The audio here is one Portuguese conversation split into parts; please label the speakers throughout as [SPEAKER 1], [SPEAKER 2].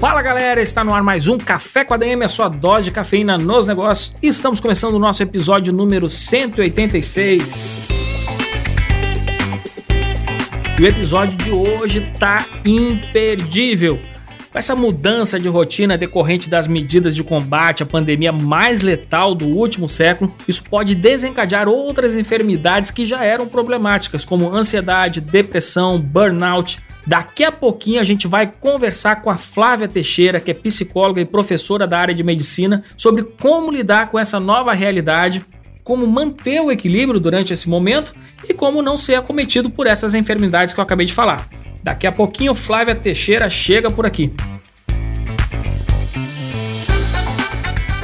[SPEAKER 1] Fala galera, está no ar mais um Café com a DM, a sua dose de cafeína nos negócios. Estamos começando o nosso episódio número 186. E o episódio de hoje tá imperdível. Com essa mudança de rotina decorrente das medidas de combate à pandemia mais letal do último século, isso pode desencadear outras enfermidades que já eram problemáticas, como ansiedade, depressão, burnout, Daqui a pouquinho a gente vai conversar com a Flávia Teixeira, que é psicóloga e professora da área de medicina, sobre como lidar com essa nova realidade, como manter o equilíbrio durante esse momento e como não ser acometido por essas enfermidades que eu acabei de falar. Daqui a pouquinho Flávia Teixeira chega por aqui.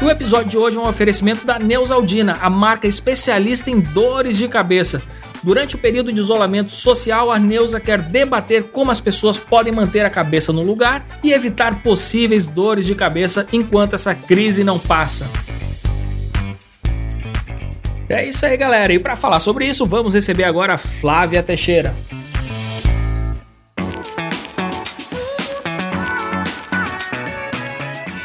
[SPEAKER 1] O episódio de hoje é um oferecimento da Neusaldina, a marca especialista em dores de cabeça. Durante o período de isolamento social, a Neuza quer debater como as pessoas podem manter a cabeça no lugar e evitar possíveis dores de cabeça enquanto essa crise não passa. É isso aí, galera. E para falar sobre isso, vamos receber agora a Flávia Teixeira.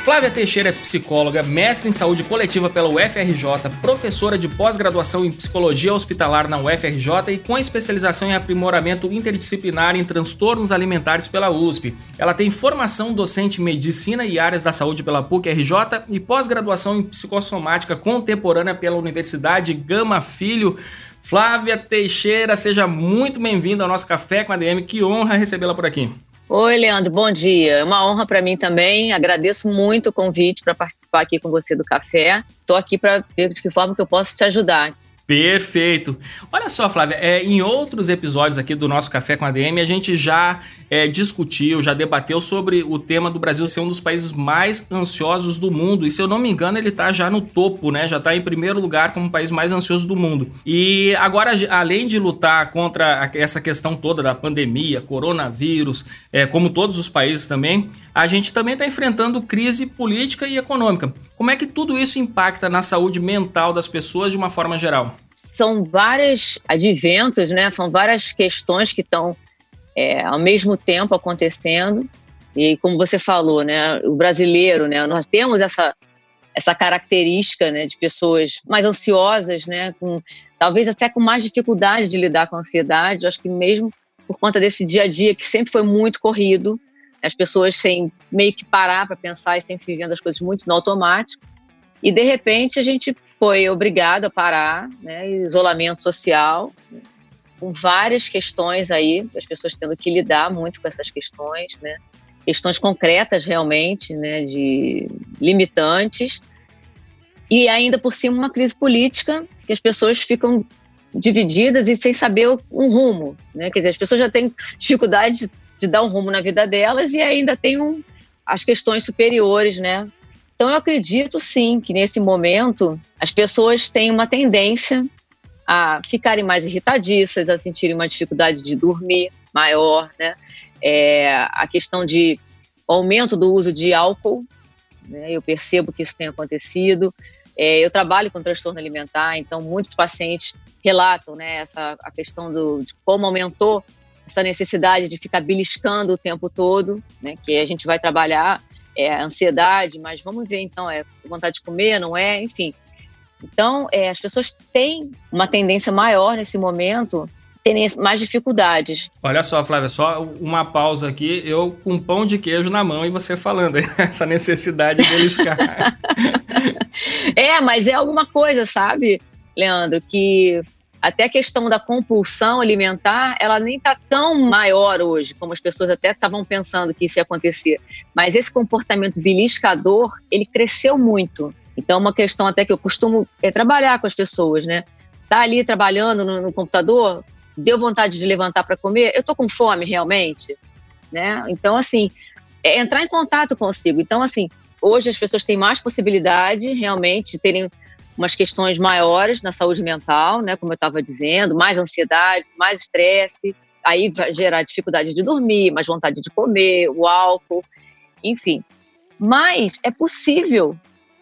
[SPEAKER 1] Flávia Teixeira é psicóloga, mestre em saúde coletiva pela UFRJ, professora de pós-graduação em psicologia hospitalar na UFRJ e com especialização em aprimoramento interdisciplinar em transtornos alimentares pela USP. Ela tem formação docente em medicina e áreas da saúde pela PUC-RJ e pós-graduação em psicossomática contemporânea pela Universidade Gama Filho. Flávia Teixeira, seja muito bem-vinda ao nosso Café com a DM. Que honra recebê-la por aqui.
[SPEAKER 2] Oi, Leandro, bom dia. É uma honra para mim também. Agradeço muito o convite para participar aqui com você do café. Estou aqui para ver de que forma que eu posso te ajudar.
[SPEAKER 1] Perfeito. Olha só, Flávia, é, em outros episódios aqui do nosso Café com a DM, a gente já é, discutiu, já debateu sobre o tema do Brasil ser um dos países mais ansiosos do mundo. E se eu não me engano, ele está já no topo, né? Já está em primeiro lugar como o país mais ansioso do mundo. E agora, além de lutar contra essa questão toda da pandemia, coronavírus, é, como todos os países também, a gente também está enfrentando crise política e econômica. Como é que tudo isso impacta na saúde mental das pessoas de uma forma geral?
[SPEAKER 2] São vários adventos, né? São várias questões que estão é, ao mesmo tempo acontecendo. E como você falou, né? O brasileiro, né? Nós temos essa essa característica, né? De pessoas mais ansiosas, né? Com talvez até com mais dificuldade de lidar com a ansiedade. Acho que mesmo por conta desse dia a dia que sempre foi muito corrido, as pessoas sem meio que parar para pensar e sempre vivendo as coisas muito no automático. E de repente a gente foi obrigado a parar, né, isolamento social, com várias questões aí, as pessoas tendo que lidar muito com essas questões, né, questões concretas realmente, né, de limitantes, e ainda por cima uma crise política que as pessoas ficam divididas e sem saber um rumo, né, quer dizer, as pessoas já têm dificuldade de dar um rumo na vida delas e ainda tem um, as questões superiores, né? Então eu acredito sim que nesse momento as pessoas têm uma tendência a ficarem mais irritadiças, a sentirem uma dificuldade de dormir maior, né? É, a questão de aumento do uso de álcool, né? eu percebo que isso tem acontecido. É, eu trabalho com transtorno alimentar, então muitos pacientes relatam né, essa, a questão do, de como aumentou essa necessidade de ficar beliscando o tempo todo, né? Que a gente vai trabalhar é ansiedade, mas vamos ver então, é vontade de comer, não é? Enfim. Então, é, as pessoas têm uma tendência maior nesse momento terem mais dificuldades.
[SPEAKER 1] Olha só, Flávia, só uma pausa aqui, eu com pão de queijo na mão e você falando essa necessidade de beliscar.
[SPEAKER 2] é, mas é alguma coisa, sabe, Leandro, que até a questão da compulsão alimentar, ela nem está tão maior hoje, como as pessoas até estavam pensando que isso ia acontecer. Mas esse comportamento beliscador, ele cresceu muito. Então, é uma questão até que eu costumo é, trabalhar com as pessoas, né? Tá ali trabalhando no, no computador, deu vontade de levantar para comer, eu tô com fome realmente, né? Então, assim, é entrar em contato consigo. Então, assim, hoje as pessoas têm mais possibilidade realmente de terem umas questões maiores na saúde mental, né, como eu estava dizendo, mais ansiedade, mais estresse, aí vai gerar dificuldade de dormir, mais vontade de comer, o álcool, enfim. Mas é possível,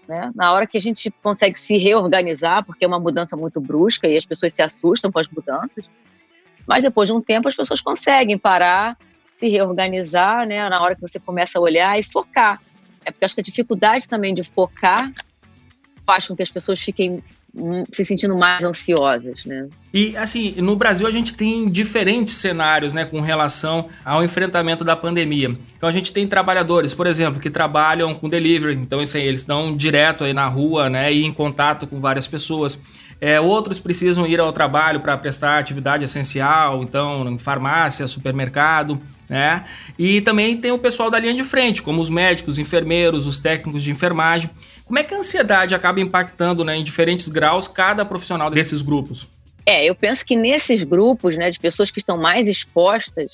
[SPEAKER 2] né, na hora que a gente consegue se reorganizar, porque é uma mudança muito brusca e as pessoas se assustam com as mudanças, mas depois de um tempo as pessoas conseguem parar, se reorganizar, né, na hora que você começa a olhar e focar. É porque acho que a dificuldade também de focar faz com que as pessoas fiquem se sentindo mais ansiosas, né?
[SPEAKER 1] E assim, no Brasil a gente tem diferentes cenários, né, com relação ao enfrentamento da pandemia. Então a gente tem trabalhadores, por exemplo, que trabalham com delivery, então isso aí, eles estão direto aí na rua, né, e em contato com várias pessoas. É, outros precisam ir ao trabalho para prestar atividade essencial, então farmácia, supermercado né? E também tem o pessoal da linha de frente, como os médicos, enfermeiros, os técnicos de enfermagem. Como é que a ansiedade acaba impactando, né, em diferentes graus cada profissional desses grupos?
[SPEAKER 2] É, eu penso que nesses grupos, né, de pessoas que estão mais expostas,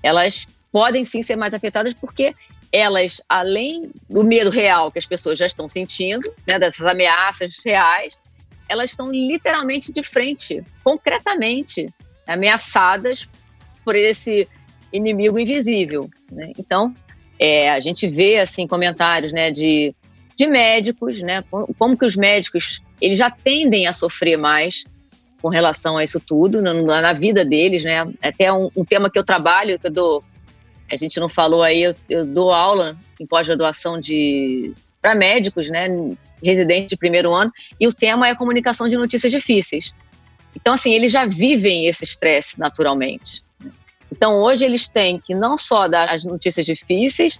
[SPEAKER 2] elas podem sim ser mais afetadas porque elas, além do medo real que as pessoas já estão sentindo, né, dessas ameaças reais, elas estão literalmente de frente, concretamente ameaçadas por esse inimigo invisível. Né? Então, é, a gente vê assim comentários né, de, de médicos, né, como que os médicos eles já tendem a sofrer mais com relação a isso tudo na, na vida deles, né? Até um, um, tema que eu trabalho, que eu dou, a gente não falou aí, eu, eu dou aula em pós-graduação de para médicos, né, residentes de primeiro ano, e o tema é comunicação de notícias difíceis. Então, assim, eles já vivem esse estresse naturalmente. Então, hoje eles têm que não só dar as notícias difíceis,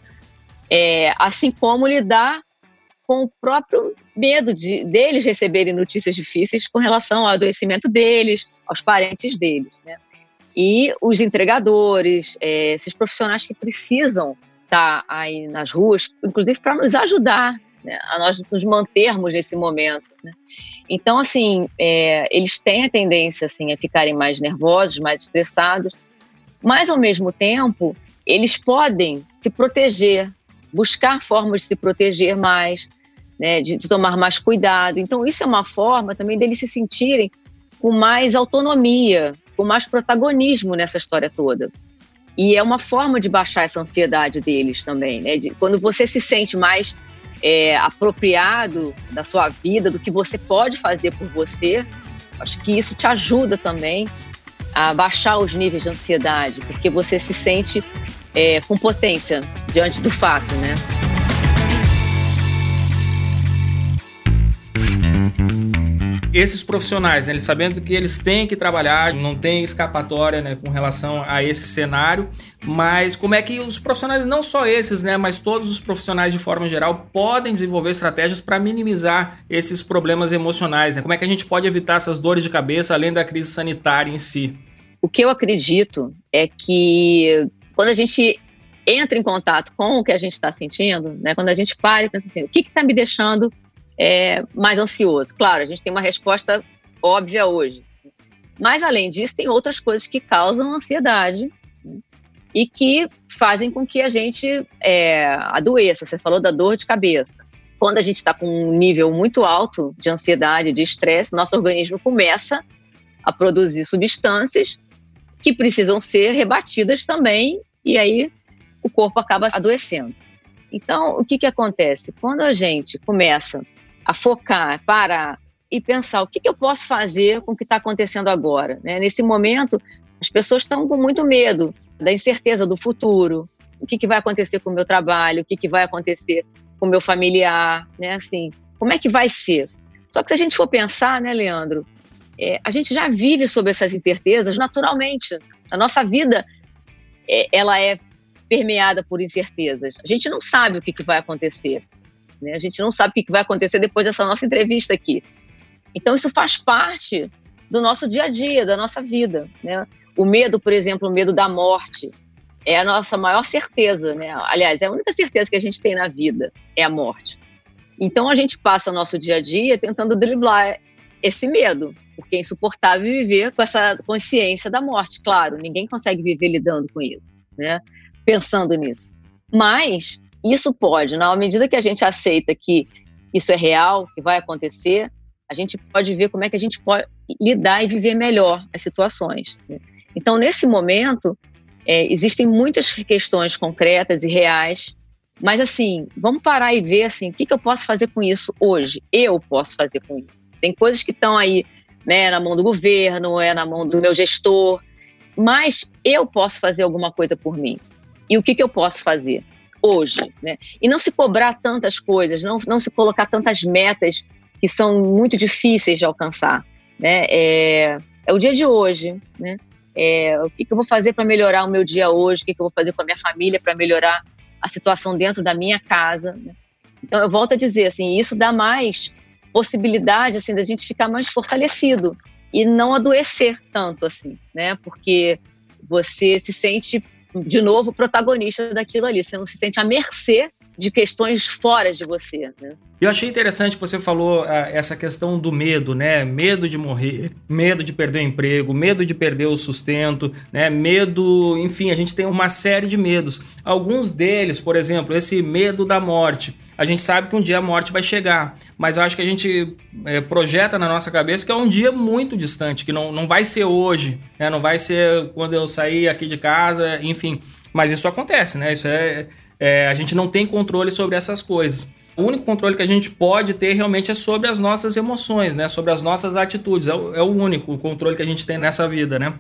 [SPEAKER 2] é, assim como lidar com o próprio medo de, deles receberem notícias difíceis com relação ao adoecimento deles, aos parentes deles. Né? E os entregadores, é, esses profissionais que precisam estar aí nas ruas, inclusive para nos ajudar né, a nós nos mantermos nesse momento. Né? Então, assim, é, eles têm a tendência assim, a ficarem mais nervosos, mais estressados, mas, ao mesmo tempo, eles podem se proteger, buscar formas de se proteger mais, né, de, tomar mais cuidado. Então, isso é uma forma também deles se sentirem com mais autonomia, com mais protagonismo nessa história toda. E é uma forma de baixar essa ansiedade deles também, né? De, quando você se sente mais é, apropriado da sua vida, do que você pode fazer por você, acho que isso te ajuda também a baixar os níveis de ansiedade, porque você se sente é, com potência diante do fato, né?
[SPEAKER 1] esses profissionais, né, eles sabendo que eles têm que trabalhar, não tem escapatória né, com relação a esse cenário, mas como é que os profissionais, não só esses, né, mas todos os profissionais de forma geral, podem desenvolver estratégias para minimizar esses problemas emocionais? Né? Como é que a gente pode evitar essas dores de cabeça além da crise sanitária em si?
[SPEAKER 2] O que eu acredito é que quando a gente entra em contato com o que a gente está sentindo, né, quando a gente para e pensa assim, o que está me deixando é, mais ansioso. Claro, a gente tem uma resposta óbvia hoje. Mas, além disso, tem outras coisas que causam ansiedade né? e que fazem com que a gente é, adoeça. Você falou da dor de cabeça. Quando a gente está com um nível muito alto de ansiedade, de estresse, nosso organismo começa a produzir substâncias que precisam ser rebatidas também, e aí o corpo acaba adoecendo. Então, o que, que acontece? Quando a gente começa a focar, parar e pensar o que, que eu posso fazer com o que está acontecendo agora. Né? Nesse momento, as pessoas estão com muito medo da incerteza do futuro, o que, que vai acontecer com o meu trabalho, o que, que vai acontecer com o meu familiar, né? Assim, como é que vai ser? Só que se a gente for pensar, né, Leandro, é, a gente já vive sob essas incertezas naturalmente. A nossa vida, é, ela é permeada por incertezas. A gente não sabe o que, que vai acontecer. Né? A gente não sabe o que vai acontecer depois dessa nossa entrevista aqui. Então, isso faz parte do nosso dia a dia, da nossa vida. Né? O medo, por exemplo, o medo da morte, é a nossa maior certeza. Né? Aliás, é a única certeza que a gente tem na vida, é a morte. Então, a gente passa nosso dia a dia tentando driblar esse medo, porque é insuportável viver com essa consciência da morte. Claro, ninguém consegue viver lidando com isso, né? pensando nisso. Mas isso pode, na medida que a gente aceita que isso é real, que vai acontecer, a gente pode ver como é que a gente pode lidar e viver melhor as situações. Né? Então, nesse momento, é, existem muitas questões concretas e reais, mas assim, vamos parar e ver assim, o que, que eu posso fazer com isso hoje? Eu posso fazer com isso. Tem coisas que estão aí né, na mão do governo, é na mão do meu gestor, mas eu posso fazer alguma coisa por mim. E o que, que eu posso fazer hoje? Né? E não se cobrar tantas coisas, não, não se colocar tantas metas que são muito difíceis de alcançar. Né? É, é o dia de hoje. Né? É, o que, que eu vou fazer para melhorar o meu dia hoje? O que, que eu vou fazer com a minha família para melhorar a situação dentro da minha casa? Né? Então, eu volto a dizer, assim, isso dá mais possibilidade assim da gente ficar mais fortalecido e não adoecer tanto assim, né? Porque você se sente de novo protagonista daquilo ali, você não se sente à mercê de questões fora de você. Né?
[SPEAKER 1] Eu achei interessante que você falou uh, essa questão do medo, né? Medo de morrer, medo de perder o emprego, medo de perder o sustento, né? Medo, enfim, a gente tem uma série de medos. Alguns deles, por exemplo, esse medo da morte. A gente sabe que um dia a morte vai chegar, mas eu acho que a gente é, projeta na nossa cabeça que é um dia muito distante, que não, não vai ser hoje, né? não vai ser quando eu sair aqui de casa, enfim. Mas isso acontece, né? Isso é, é, a gente não tem controle sobre essas coisas. O único controle que a gente pode ter realmente é sobre as nossas emoções, né? Sobre as nossas atitudes. É o, é o único controle que a gente tem nessa vida, né?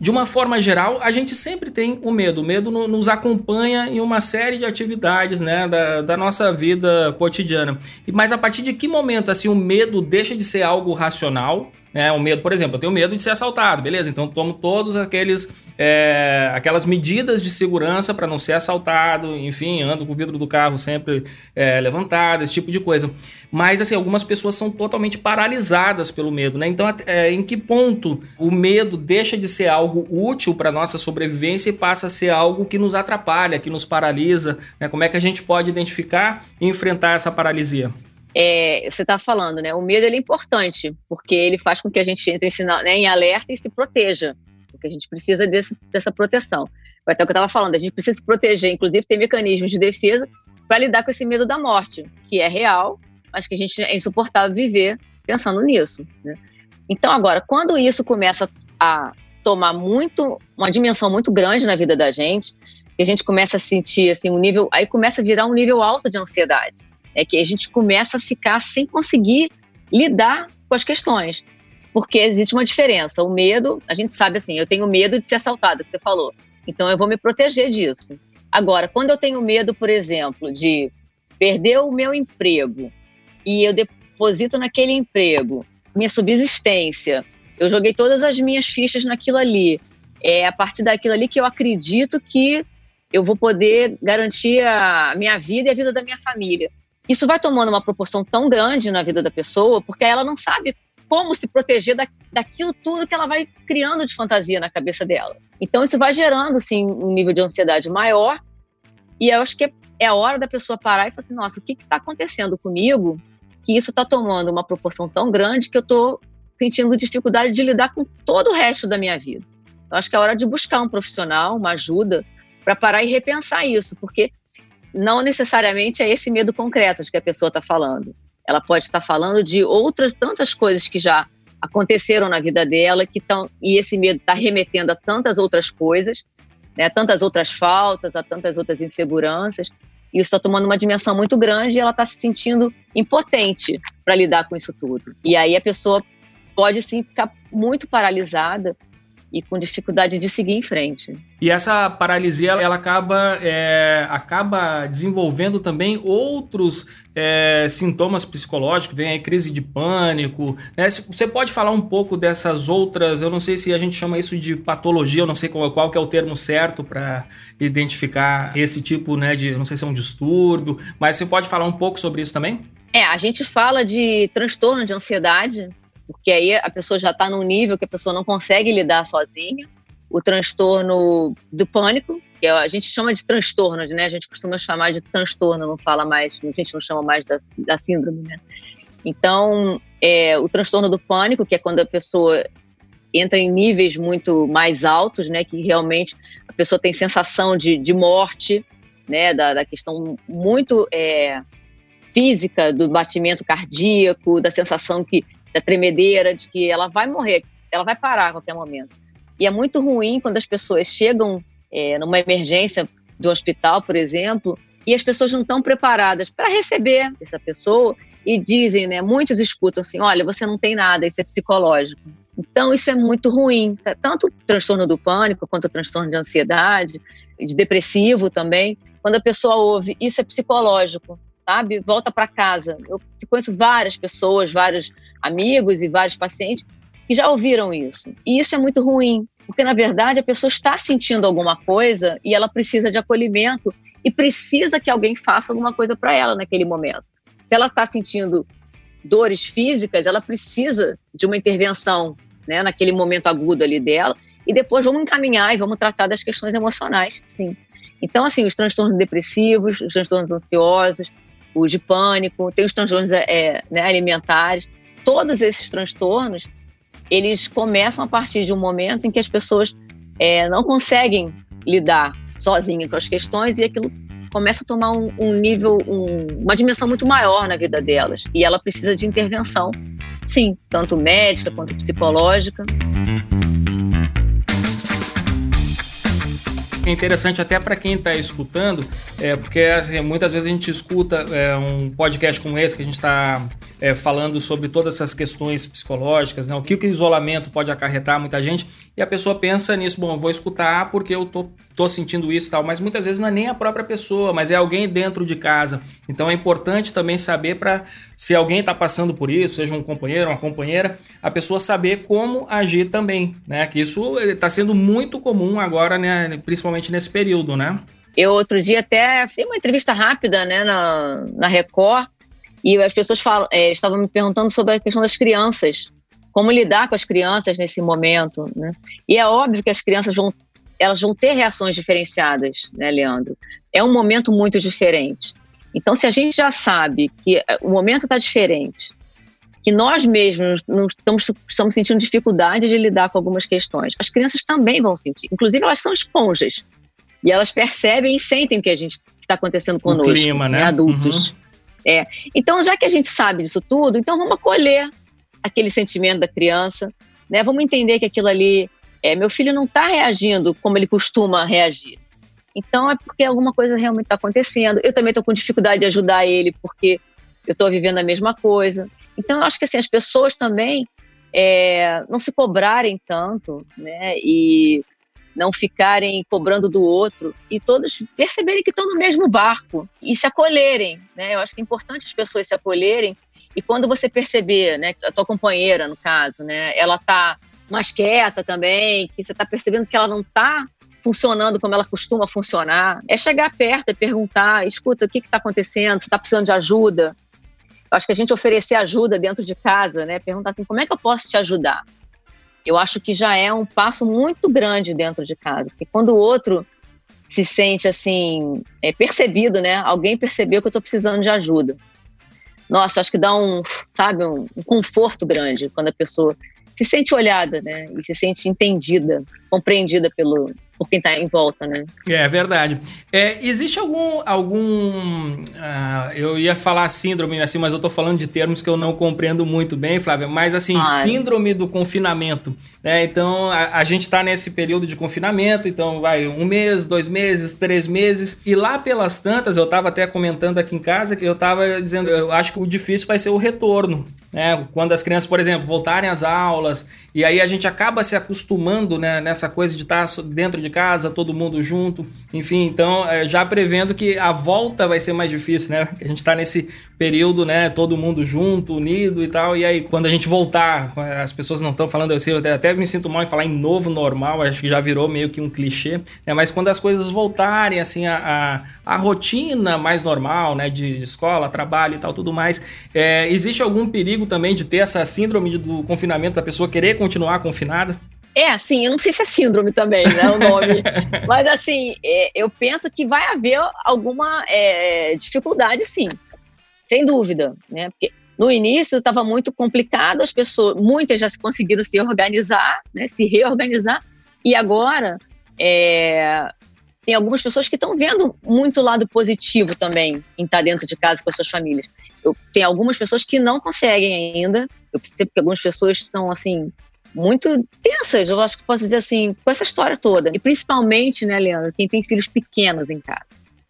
[SPEAKER 1] De uma forma geral, a gente sempre tem o medo. O medo no, nos acompanha em uma série de atividades né, da, da nossa vida cotidiana. Mas a partir de que momento assim, o medo deixa de ser algo racional né? O medo, por exemplo, eu tenho medo de ser assaltado, beleza? Então tomo todos aqueles é, aquelas medidas de segurança para não ser assaltado, enfim, ando com o vidro do carro sempre é, levantado, esse tipo de coisa. Mas assim, algumas pessoas são totalmente paralisadas pelo medo, né? Então, é, em que ponto o medo deixa de ser algo útil para nossa sobrevivência e passa a ser algo que nos atrapalha, que nos paralisa? Né? Como é que a gente pode identificar e enfrentar essa paralisia?
[SPEAKER 2] É, você está falando, né? O medo é importante, porque ele faz com que a gente entre em, sinal, né, em alerta e se proteja, porque a gente precisa desse, dessa proteção. Até o que eu estava falando, a gente precisa se proteger, inclusive ter mecanismos de defesa para lidar com esse medo da morte, que é real, mas que a gente é insuportável viver pensando nisso. Né? Então, agora, quando isso começa a tomar muito, uma dimensão muito grande na vida da gente, que a gente começa a sentir assim um nível, aí começa a virar um nível alto de ansiedade é que a gente começa a ficar sem conseguir lidar com as questões. Porque existe uma diferença. O medo, a gente sabe assim, eu tenho medo de ser assaltado, que você falou. Então eu vou me proteger disso. Agora, quando eu tenho medo, por exemplo, de perder o meu emprego e eu deposito naquele emprego minha subsistência, eu joguei todas as minhas fichas naquilo ali. É a partir daquilo ali que eu acredito que eu vou poder garantir a minha vida e a vida da minha família isso vai tomando uma proporção tão grande na vida da pessoa, porque ela não sabe como se proteger da, daquilo tudo que ela vai criando de fantasia na cabeça dela. Então isso vai gerando sim um nível de ansiedade maior. E eu acho que é a hora da pessoa parar e falar assim, nossa, o que está acontecendo comigo que isso está tomando uma proporção tão grande que eu estou sentindo dificuldade de lidar com todo o resto da minha vida. Eu acho que é hora de buscar um profissional, uma ajuda, para parar e repensar isso, porque não necessariamente é esse medo concreto de que a pessoa está falando. Ela pode estar tá falando de outras tantas coisas que já aconteceram na vida dela que estão e esse medo está remetendo a tantas outras coisas, né, tantas outras faltas, a tantas outras inseguranças. E isso está tomando uma dimensão muito grande e ela está se sentindo impotente para lidar com isso tudo. E aí a pessoa pode sim ficar muito paralisada e com dificuldade de seguir em frente.
[SPEAKER 1] E essa paralisia ela acaba, é, acaba desenvolvendo também outros é, sintomas psicológicos, vem aí crise de pânico. Né? Você pode falar um pouco dessas outras, eu não sei se a gente chama isso de patologia, eu não sei qual, qual que é o termo certo para identificar esse tipo né, de, não sei se é um distúrbio, mas você pode falar um pouco sobre isso também?
[SPEAKER 2] É, a gente fala de transtorno de ansiedade, porque aí a pessoa já está num nível que a pessoa não consegue lidar sozinha. O transtorno do pânico, que a gente chama de transtorno, né? A gente costuma chamar de transtorno, não fala mais, a gente não chama mais da, da síndrome, né? Então, é, o transtorno do pânico, que é quando a pessoa entra em níveis muito mais altos, né? Que realmente a pessoa tem sensação de, de morte, né, da, da questão muito é, física do batimento cardíaco, da sensação que da tremedeira, de que ela vai morrer, ela vai parar a qualquer momento. E é muito ruim quando as pessoas chegam é, numa emergência do hospital, por exemplo, e as pessoas não estão preparadas para receber essa pessoa e dizem, né, muitos escutam assim, olha, você não tem nada, isso é psicológico. Então, isso é muito ruim, tá? tanto o transtorno do pânico quanto o transtorno de ansiedade, de depressivo também. Quando a pessoa ouve, isso é psicológico, sabe? Volta para casa. Eu conheço várias pessoas, vários amigos e vários pacientes que já ouviram isso. E isso é muito ruim, porque na verdade a pessoa está sentindo alguma coisa e ela precisa de acolhimento e precisa que alguém faça alguma coisa para ela naquele momento. Se ela está sentindo dores físicas, ela precisa de uma intervenção né, naquele momento agudo ali dela, e depois vamos encaminhar e vamos tratar das questões emocionais, sim. Então, assim, os transtornos depressivos, os transtornos ansiosos, o de pânico, tem os transtornos é, né, alimentares, todos esses transtornos, eles começam a partir de um momento em que as pessoas é, não conseguem lidar sozinhas com as questões e aquilo começa a tomar um, um nível, um, uma dimensão muito maior na vida delas. E ela precisa de intervenção, sim, tanto médica quanto psicológica.
[SPEAKER 1] É interessante até para quem está escutando, é, porque assim, muitas vezes a gente escuta é, um podcast como esse que a gente está é, falando sobre todas essas questões psicológicas, né? o que, o isolamento pode acarretar muita gente, e a pessoa pensa nisso, bom, vou escutar porque eu tô, tô sentindo isso e tal, mas muitas vezes não é nem a própria pessoa, mas é alguém dentro de casa. Então é importante também saber para, se alguém está passando por isso, seja um companheiro, uma companheira, a pessoa saber como agir também, né? Que isso está sendo muito comum agora, né? Principalmente nesse período, né?
[SPEAKER 2] Eu outro dia até fiz uma entrevista rápida, né, na, na Record, e as pessoas falam, é, estavam me perguntando sobre a questão das crianças, como lidar com as crianças nesse momento, né? E é óbvio que as crianças vão, elas vão ter reações diferenciadas, né, Leandro? É um momento muito diferente. Então, se a gente já sabe que o momento está diferente, que nós mesmos não estamos, estamos sentindo dificuldade de lidar com algumas questões, as crianças também vão sentir. Inclusive, elas são esponjas. E elas percebem e sentem o que a gente está acontecendo conosco, o clima, né? né adultos. Uhum. É. Então, já que a gente sabe disso tudo, então vamos acolher aquele sentimento da criança, né? Vamos entender que aquilo ali, é, meu filho não está reagindo como ele costuma reagir. Então é porque alguma coisa realmente está acontecendo. Eu também estou com dificuldade de ajudar ele porque eu estou vivendo a mesma coisa. Então eu acho que assim as pessoas também é, não se cobrarem tanto, né? E não ficarem cobrando do outro e todos perceberem que estão no mesmo barco e se acolherem, né? Eu acho que é importante as pessoas se acolherem e quando você perceber, né, a tua companheira no caso, né, ela tá mais quieta também, que você está percebendo que ela não está funcionando como ela costuma funcionar, é chegar perto e perguntar, escuta, o que está acontecendo? Você está precisando de ajuda? Acho que a gente oferecer ajuda dentro de casa, né? Perguntar assim, como é que eu posso te ajudar? eu acho que já é um passo muito grande dentro de casa. Porque quando o outro se sente assim, é, percebido, né? Alguém percebeu que eu estou precisando de ajuda. Nossa, acho que dá um, sabe, um, um conforto grande quando a pessoa se sente olhada, né? E se sente entendida, compreendida pelo, por quem está em volta, né?
[SPEAKER 1] É verdade. É, existe algum. algum uh, eu ia falar síndrome assim, mas eu estou falando de termos que eu não compreendo muito bem, Flávia. Mas assim, Ai. síndrome do confinamento. Né? Então, a, a gente está nesse período de confinamento, então vai um mês, dois meses, três meses. E lá pelas tantas, eu estava até comentando aqui em casa que eu estava dizendo, eu acho que o difícil vai ser o retorno. Né? Quando as crianças, por exemplo, voltarem às aulas, e aí a gente acaba se acostumando né, nessa coisa de estar tá dentro de casa, todo mundo junto, enfim, então é, já prevendo que a volta vai ser mais difícil, né? A gente está nesse período, né? Todo mundo junto, unido e tal, e aí quando a gente voltar, as pessoas não estão falando, sei, eu até me sinto mal em falar em novo normal, acho que já virou meio que um clichê, né? Mas quando as coisas voltarem, assim, a, a, a rotina mais normal, né? De escola, trabalho e tal, tudo mais, é, existe algum perigo também de ter essa síndrome do confinamento da pessoa querer continuar confinada?
[SPEAKER 2] É, assim, eu não sei se é síndrome também, né, o nome. Mas, assim, é, eu penso que vai haver alguma é, dificuldade, sim. Sem dúvida, né? Porque no início estava muito complicado, as pessoas, muitas já conseguiram se organizar, né, se reorganizar, e agora é, tem algumas pessoas que estão vendo muito lado positivo também em estar dentro de casa com as suas famílias. Eu, tem algumas pessoas que não conseguem ainda. Eu percebo que algumas pessoas estão assim muito tensas, eu acho que posso dizer assim, com essa história toda. E principalmente, né, Leandro, quem tem filhos pequenos em casa.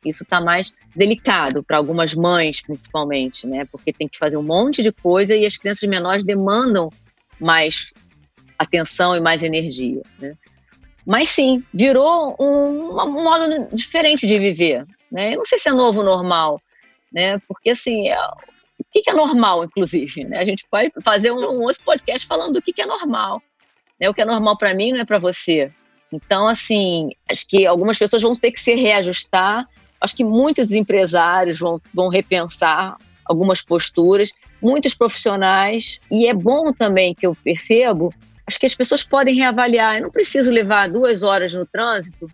[SPEAKER 2] Isso está mais delicado para algumas mães, principalmente, né? Porque tem que fazer um monte de coisa e as crianças menores demandam mais atenção e mais energia, né? Mas sim, virou um, um modo diferente de viver. Né? Eu não sei se é novo normal, né? Porque assim, é, o que é normal, inclusive? Né? A gente pode fazer um, um, outro podcast falando do que é normal. Né? O que é normal para mim não é para você. Então, assim, acho que algumas pessoas vão ter que se reajustar. Acho que muitos empresários vão, vão repensar algumas posturas, muitos profissionais. E é bom também que eu percebo acho que as pessoas podem reavaliar. Eu não preciso levar duas horas no trânsito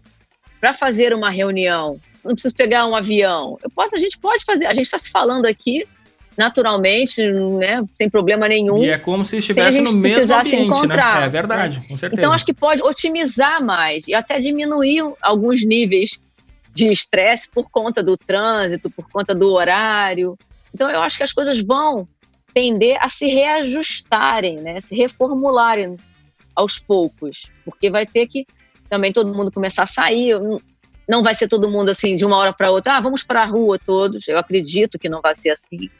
[SPEAKER 2] para fazer uma reunião. Não preciso pegar um avião. Eu posso, a gente pode fazer. A gente está se falando aqui naturalmente, né, sem problema nenhum.
[SPEAKER 1] E é como se estivesse no mesmo ambiente, né? É verdade, né? com certeza.
[SPEAKER 2] Então acho que pode otimizar mais e até diminuir alguns níveis de estresse por conta do trânsito, por conta do horário. Então eu acho que as coisas vão tender a se reajustarem, né? Se reformularem aos poucos, porque vai ter que também todo mundo começar a sair. Não vai ser todo mundo assim de uma hora para outra. Ah, vamos para a rua todos. Eu acredito que não vai ser assim.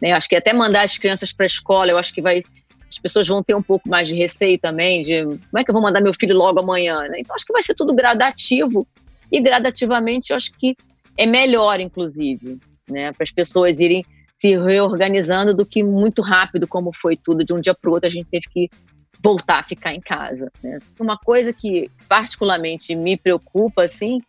[SPEAKER 2] Né? Acho que até mandar as crianças para a escola, eu acho que vai as pessoas vão ter um pouco mais de receio também de como é que eu vou mandar meu filho logo amanhã, né? Então acho que vai ser tudo gradativo e gradativamente eu acho que é melhor, inclusive, né? Para as pessoas irem se reorganizando do que muito rápido, como foi tudo, de um dia para o outro a gente teve que voltar a ficar em casa. Né? Uma coisa que particularmente me preocupa, assim,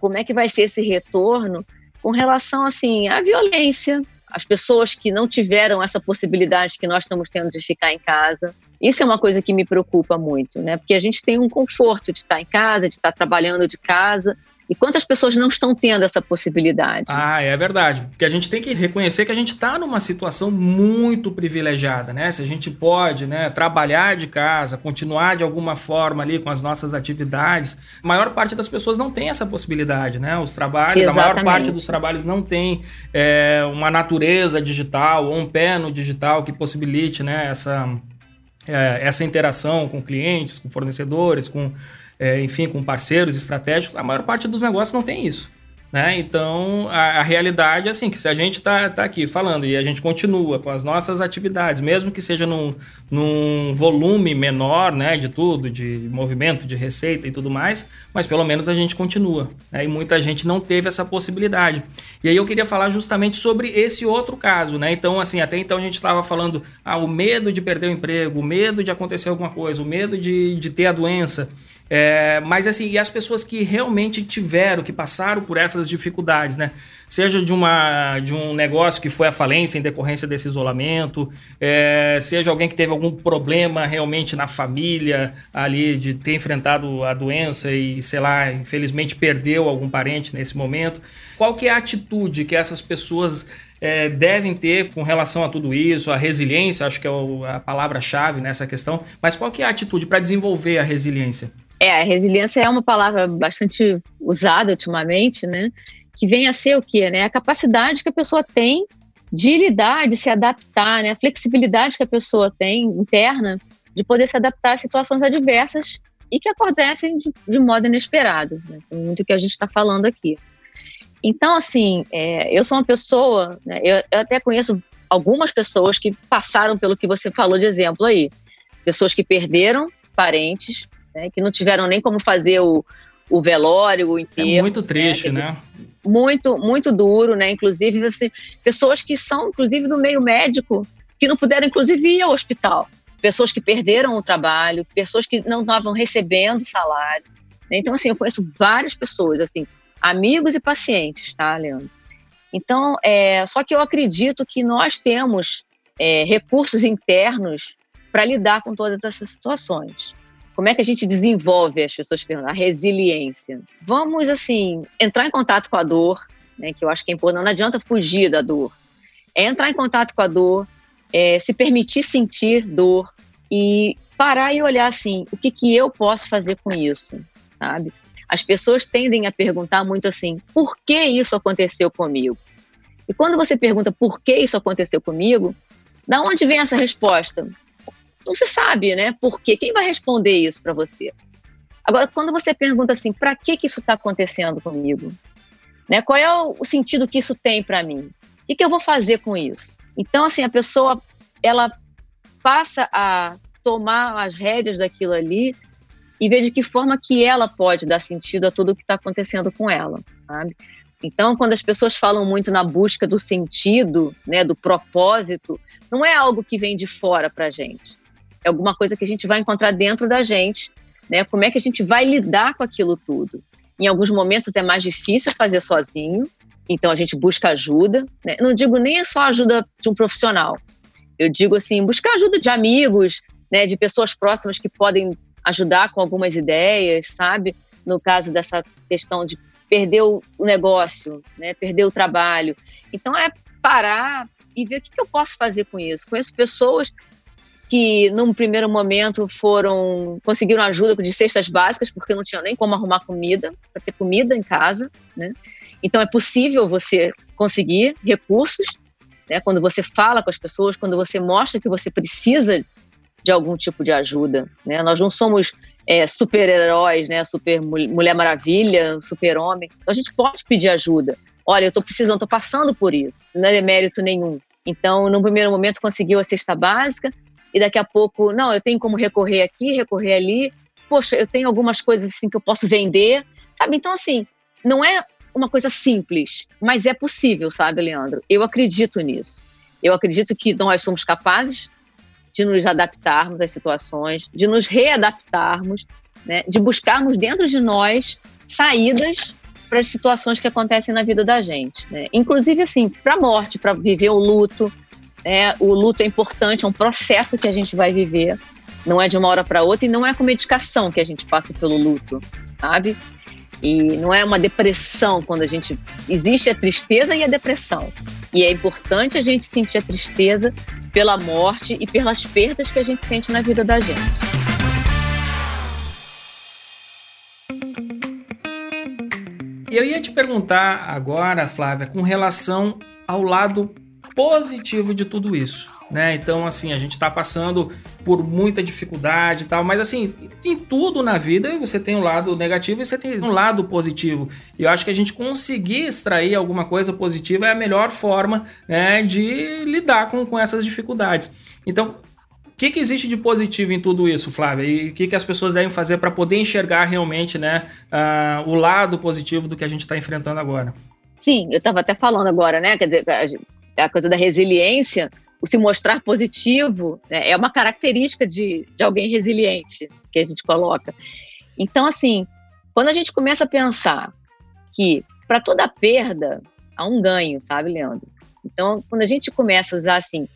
[SPEAKER 2] como é que vai ser esse retorno com relação, assim, à violência, as pessoas que não tiveram essa possibilidade que nós estamos tendo de ficar em casa. Isso é uma coisa que me preocupa muito, né? Porque a gente tem um conforto de estar em casa, de estar trabalhando de casa, e quantas pessoas não estão tendo essa possibilidade?
[SPEAKER 1] Ah, é verdade. Porque a gente tem que reconhecer que a gente está numa situação muito privilegiada, né? Se a gente pode né, trabalhar de casa, continuar de alguma forma ali com as nossas atividades, a maior parte das pessoas não tem essa possibilidade, né? Os trabalhos, Exatamente. a maior parte dos trabalhos não tem é, uma natureza digital ou um pé no digital que possibilite né, essa, é, essa interação com clientes, com fornecedores, com é, enfim, com parceiros estratégicos, a maior parte dos negócios não tem isso. Né? Então, a, a, realidade é assim, que se a gente está tá aqui falando e a gente continua com as nossas atividades, mesmo que seja num, num volume menor né, de tudo, de movimento, de receita e tudo mais, mas pelo menos a gente continua. Né? E muita gente não teve essa possibilidade. E aí eu queria falar justamente sobre esse outro caso. Né? Então, assim, até então a gente estava falando ah, o medo de perder o emprego, o medo de acontecer alguma coisa, o medo de, de ter a doença. É, mas assim, e as pessoas que realmente tiveram, que passaram por essas dificuldades, né? Seja de, uma, de um negócio que foi à falência em decorrência desse isolamento, é, seja alguém que teve algum problema realmente na família, ali de ter enfrentado a doença e, sei lá, infelizmente perdeu algum parente nesse momento. Qual que é a atitude que essas pessoas é, devem ter com relação a tudo isso, a resiliência, acho que é a palavra-chave nessa questão, mas qual que é a atitude para desenvolver a resiliência?
[SPEAKER 2] É, resiliência é uma palavra bastante usada ultimamente, né? Que vem a ser o quê? Né? A capacidade que a pessoa tem de lidar, de se adaptar, né? A flexibilidade que a pessoa tem interna de poder se adaptar a situações adversas e que acontecem de, de modo inesperado, né? muito que a gente está falando aqui. Então, assim, é, eu sou uma pessoa, né, eu, eu, até conheço algumas pessoas que passaram pelo que você falou de exemplo aí. Pessoas que perderam parentes, né, que não tiveram nem como fazer o, o velório, o enterro.
[SPEAKER 1] É muito triste, né? né?
[SPEAKER 2] Muito, muito duro, né? Inclusive, assim, pessoas que são, inclusive, do meio médico, que não puderam, inclusive, ir ao hospital. Pessoas que perderam o trabalho, pessoas que não estavam recebendo salário. Né? Então, assim, eu conheço várias pessoas, assim, amigos e pacientes, tá, Leandro? Então, é, só que eu acredito que nós temos é, recursos internos para lidar com todas essas situações. Como é que a gente desenvolve, as pessoas perguntam, a resiliência? Vamos, assim, entrar em contato com a dor, né, que eu acho que é importante, não adianta fugir da dor. É entrar em contato com a dor, é, se permitir sentir dor e parar e olhar assim, o que, que eu posso fazer com isso, sabe? as pessoas tendem a perguntar muito assim: por que isso aconteceu comigo? E quando você pergunta por que isso aconteceu comigo, da onde vem essa resposta? Não se sabe, né? Por quê? Quem vai responder isso para você? Agora, quando você pergunta assim, para que, que isso está acontecendo comigo? Né? Qual é o, sentido que isso tem para mim? O que eu vou fazer com isso? Então, assim, a pessoa, ela passa a tomar as rédeas daquilo ali e ver de que forma que ela pode dar sentido a tudo o que está acontecendo com ela, sabe? Então, quando as pessoas falam muito na busca do sentido, né, do propósito, não é algo que vem de fora para gente. É alguma coisa que a gente vai encontrar dentro da gente, né? Como é que a gente vai lidar com aquilo tudo? Em alguns momentos é mais difícil fazer sozinho, então a gente busca ajuda. Né? Não digo nem só ajuda de um profissional. Eu digo assim, buscar ajuda de amigos, né, de pessoas próximas que podem ajudar com algumas ideias, sabe? No caso dessa questão de perder o negócio, né, perder o trabalho. Então é parar e ver o que, eu posso fazer com isso. Conheço pessoas que num primeiro momento foram conseguiram ajuda de cestas básicas porque não tinham nem como arrumar comida para ter comida em casa, né? Então é possível você conseguir recursos, né? Quando você fala com as pessoas, quando você mostra que você precisa de algum tipo de ajuda, né? Nós não somos é, super-heróis, né? Super Mulher Maravilha, super-homem. Então a gente pode pedir ajuda. Olha, eu estou precisando, estou passando por isso. Não é mérito nenhum. Então, no primeiro momento, conseguiu a cesta básica e daqui a pouco, não, eu tenho como recorrer aqui, recorrer ali. Poxa, eu tenho algumas coisas assim que eu posso vender, sabe? Então, assim, não é uma coisa simples, mas é possível, sabe, Leandro? Eu acredito nisso. Eu acredito que nós somos capazes de nos adaptarmos às situações, de nos readaptarmos, né, de buscarmos dentro de nós saídas para as situações que acontecem na vida da gente. Né? Inclusive, assim, para a morte, para viver o luto. Né? O luto é importante, é um processo que a gente vai viver. Não é de uma hora para outra e não é com medicação que a gente passa pelo luto, sabe? E não é uma depressão quando a gente. Existe a tristeza e a depressão. E é importante a gente sentir a tristeza pela morte e pelas perdas que a gente sente na vida da gente.
[SPEAKER 1] Eu ia te perguntar agora, Flávia, com relação ao lado positivo de tudo isso né? Então, assim, a gente está passando por muita dificuldade e tal, mas assim, em tudo na vida você tem um lado negativo e você tem um lado positivo. E eu acho que a gente conseguir extrair alguma coisa positiva é a melhor forma né, de lidar com, com essas dificuldades. Então, o que, que existe de positivo em tudo isso, Flávia? E o que, que as pessoas devem fazer para poder enxergar realmente né, uh, o lado positivo do que a gente está enfrentando agora?
[SPEAKER 2] Sim, eu estava até falando agora, né? Quer dizer, a coisa da resiliência o se mostrar positivo né, é uma característica de, de alguém resiliente que a gente coloca. Então, assim, quando a gente começa a pensar que para toda perda há um ganho, sabe, Leandro? Então, quando a gente começa a usar assim,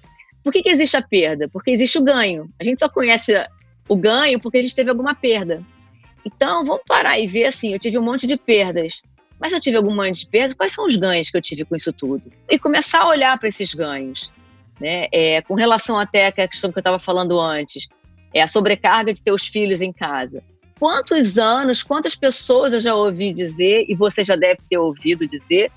[SPEAKER 2] por que, que existe a perda? Porque existe o ganho. A gente só conhece o ganho porque a gente teve alguma perda. Então, vamos parar e ver assim, eu tive um monte de perdas. Mas eu tive algum monte de perdas, quais são os ganhos que eu tive com isso tudo? E começar a olhar para esses ganhos. Né? É, com relação até à questão que eu estava falando antes, é a sobrecarga de ter os filhos em casa. Quantos anos, quantas pessoas eu já ouvi dizer, e você já deve ter ouvido dizer,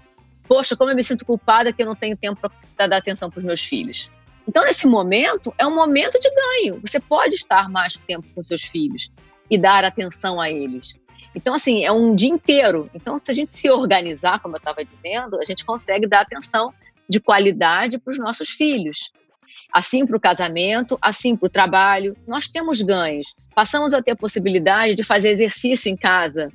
[SPEAKER 2] poxa, como eu me sinto culpada que eu não tenho tempo para dar atenção para os meus filhos. Então, nesse momento, é um momento de ganho. Você pode estar mais tempo com seus filhos e dar atenção a eles. Então, assim, é um dia inteiro. Então, se a gente se organizar, como eu estava dizendo, a gente consegue dar atenção de qualidade para os nossos filhos. Assim para o casamento, assim para o trabalho. Nós temos ganhos. Passamos a ter a possibilidade de fazer exercício em casa.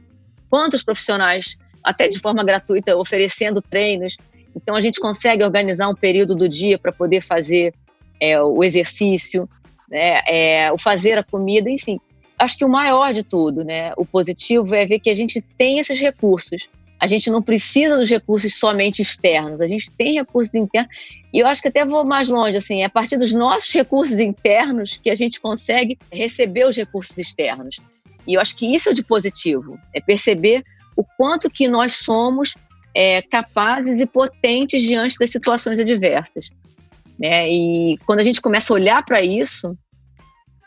[SPEAKER 2] Quantos profissionais, até de forma gratuita, oferecendo treinos. Então a gente consegue organizar um período do dia para poder fazer é, o exercício, né, é, o fazer a comida, enfim. Acho que o maior de tudo, né, o positivo é ver que a gente tem esses recursos a gente não precisa dos recursos somente externos, a gente tem recursos internos. E eu acho que até vou mais longe, assim, é a partir dos nossos recursos internos que a gente consegue receber os recursos externos. E eu acho que isso é de positivo, é perceber o quanto que nós somos é, capazes e potentes diante das situações adversas. Né? E quando a gente começa a olhar para isso,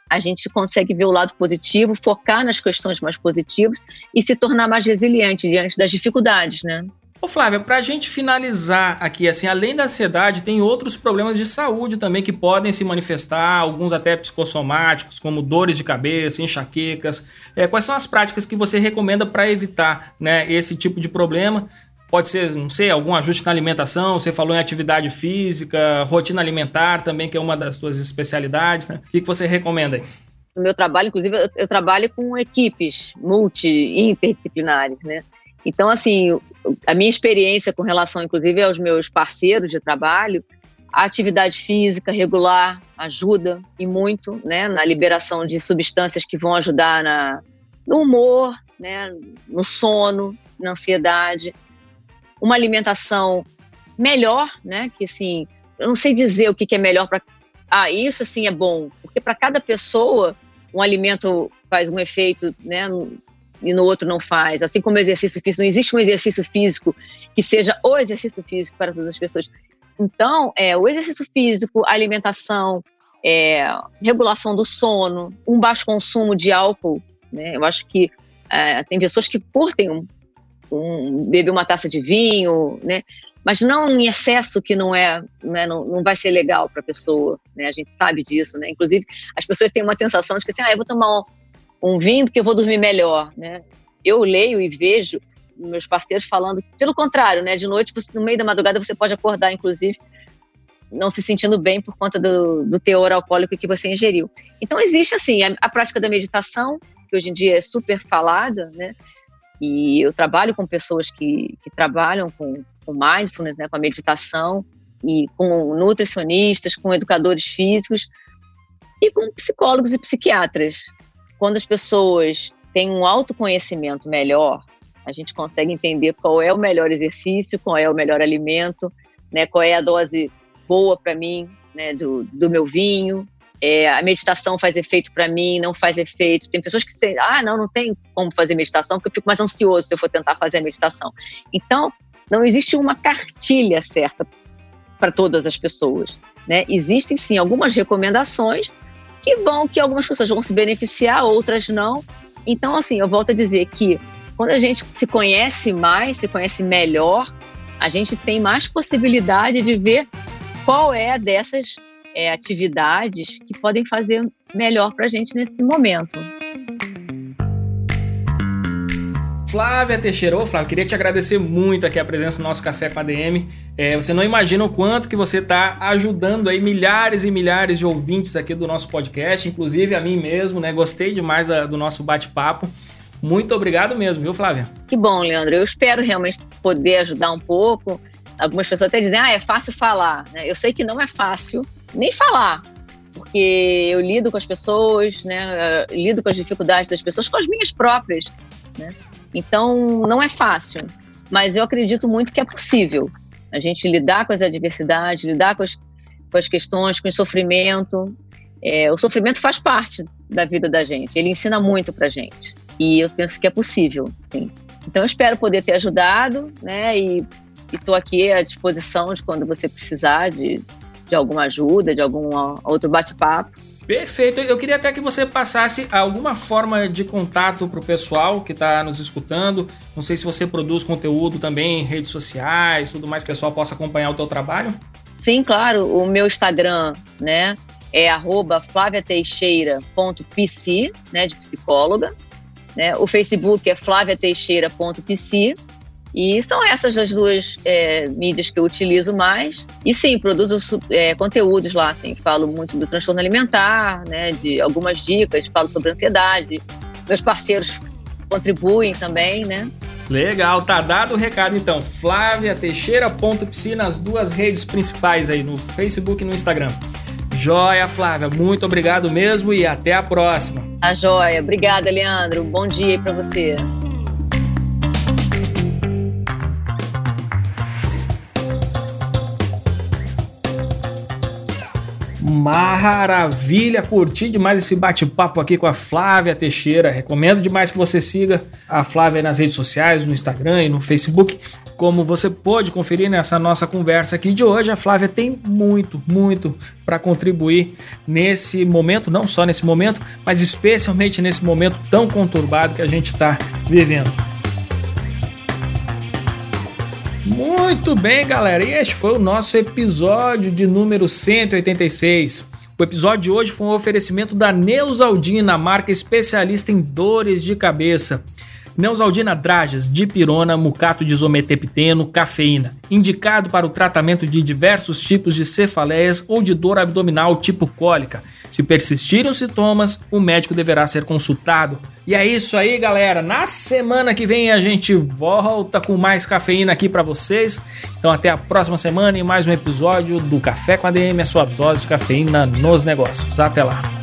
[SPEAKER 2] a gente consegue ver o lado positivo, focar nas questões mais positivas e se tornar mais resiliente diante das dificuldades, né?
[SPEAKER 1] Ô Flávia, para a gente finalizar aqui, assim, além da ansiedade, tem outros problemas de saúde também que podem se manifestar, alguns até psicossomáticos, como dores de cabeça, enxaquecas. É, quais são as práticas que você recomenda para evitar né, esse tipo de problema? Pode ser, não sei, algum ajuste na alimentação, você falou em atividade física, rotina alimentar também, que é uma das suas especialidades, né? O que, que você recomenda aí?
[SPEAKER 2] No meu trabalho, inclusive, eu, trabalho com equipes multi, interdisciplinares, né? Então, assim, a minha experiência com relação, inclusive, aos meus parceiros de trabalho, a atividade física regular ajuda e muito, né, na liberação de substâncias que vão ajudar na, no humor, né, no sono, na ansiedade. Uma alimentação melhor, né, que assim, eu não sei dizer o que, que é melhor para. Ah, isso assim é bom, porque para cada pessoa um alimento faz um efeito, né, e no outro não faz. Assim como o exercício físico, não existe um exercício físico que seja o exercício físico para todas as pessoas. Então, é, o exercício físico, alimentação, é, regulação do sono, um baixo consumo de álcool, né? Eu acho que é, tem pessoas que curtem um, um, beber uma taça de vinho, né? Mas não em excesso que não é, né, não, não vai ser legal para a pessoa, né? A gente sabe disso, né? Inclusive, as pessoas têm uma sensação de que assim, ah, eu vou tomar um vinho porque eu vou dormir melhor, né? Eu leio e vejo meus parceiros falando pelo contrário, né? De noite, no meio da madrugada, você pode acordar, inclusive, não se sentindo bem por conta do, do teor alcoólico que você ingeriu. Então, existe, assim, a, a, prática da meditação, que hoje em dia é super falada, né? E eu trabalho com pessoas que, que trabalham com, com mindfulness, né? Com a meditação, e com nutricionistas, com educadores físicos e com psicólogos e psiquiatras, quando as pessoas têm um autoconhecimento melhor, a gente consegue entender qual é o melhor exercício, qual é o melhor alimento, né, qual é a dose boa para mim né, do, do meu vinho. É, a meditação faz efeito para mim, não faz efeito. Tem pessoas que dizem, ah, não, não tem como fazer meditação, porque eu fico mais ansioso se eu for tentar fazer a meditação. Então, não existe uma cartilha certa para todas as pessoas. Né? Existem sim algumas recomendações que vão, que algumas pessoas vão se beneficiar, outras não. Então, assim, eu volto a dizer que quando a gente se conhece mais, se conhece melhor, a gente tem mais possibilidade de ver qual é dessas é, atividades que podem fazer melhor para a gente nesse momento.
[SPEAKER 1] Flávia Teixeira, ô Flávia, queria te agradecer muito aqui a presença no nosso Café com a DM. É, você não imagina o quanto que você está ajudando aí milhares e milhares de ouvintes aqui do nosso podcast, inclusive a mim mesmo, né? Gostei demais da, do nosso bate-papo. Muito obrigado mesmo, viu, Flávia?
[SPEAKER 2] Que bom, Leandro. Eu espero realmente poder ajudar um pouco. Algumas pessoas até dizem, ah, é fácil falar. Né? Eu sei que não é fácil nem falar, porque eu lido com as pessoas, né? Eu lido com as dificuldades das pessoas, com as minhas próprias, né? Então, não é fácil, mas eu acredito muito que é possível a gente lidar com as adversidades, lidar com as, com as questões, com o sofrimento. É, o sofrimento faz parte da vida da gente, ele ensina muito para gente. E eu penso que é possível, sim. Então, eu espero poder ter ajudado, né? E estou aqui à disposição de quando você precisar de, de alguma ajuda, de algum outro bate-papo.
[SPEAKER 1] Perfeito. Eu queria até que você passasse alguma forma de contato para o pessoal que está nos escutando. Não sei se você produz conteúdo também em redes sociais, tudo mais que o pessoal possa acompanhar o teu trabalho.
[SPEAKER 2] Sim, claro. O meu Instagram, né, é flaviateixeira.pc, né, de psicóloga. Né? O Facebook é flaviateixeira.pc. E são essas as duas é, mídias que eu utilizo mais. E sim, produzo é, conteúdos lá, assim, falo muito do transtorno alimentar, né, de algumas dicas, falo sobre ansiedade. Meus parceiros contribuem também, né?
[SPEAKER 1] Legal, tá dado o recado então. Flávia Teixeira.psi nas duas redes principais aí, no Facebook e no Instagram. Joia, Flávia, muito obrigado mesmo e até a próxima.
[SPEAKER 2] A tá joia. Obrigada, Leandro. Bom dia aí pra você.
[SPEAKER 1] Maravilha! Curti demais esse bate-papo aqui com a Flávia Teixeira. Recomendo demais que você siga a Flávia nas redes sociais, no Instagram e no Facebook. Como você pode conferir nessa nossa conversa aqui de hoje, a Flávia tem muito, muito para contribuir nesse momento, não só nesse momento, mas especialmente nesse momento tão conturbado que a gente está vivendo. Muito bem, galera. E este foi o nosso episódio de número 186. O episódio de hoje foi um oferecimento da Neusaldina, marca especialista em dores de cabeça. Neusaldina Dragas, dipirona, mucato de isometepteno, cafeína. Indicado para o tratamento de diversos tipos de cefaleias ou de dor abdominal tipo cólica. Se persistirem os sintomas, o médico deverá ser consultado. E é isso aí, galera. Na semana que vem a gente volta com mais cafeína aqui para vocês. Então até a próxima semana e mais um episódio do Café com a DM, a sua dose de cafeína nos negócios. Até lá.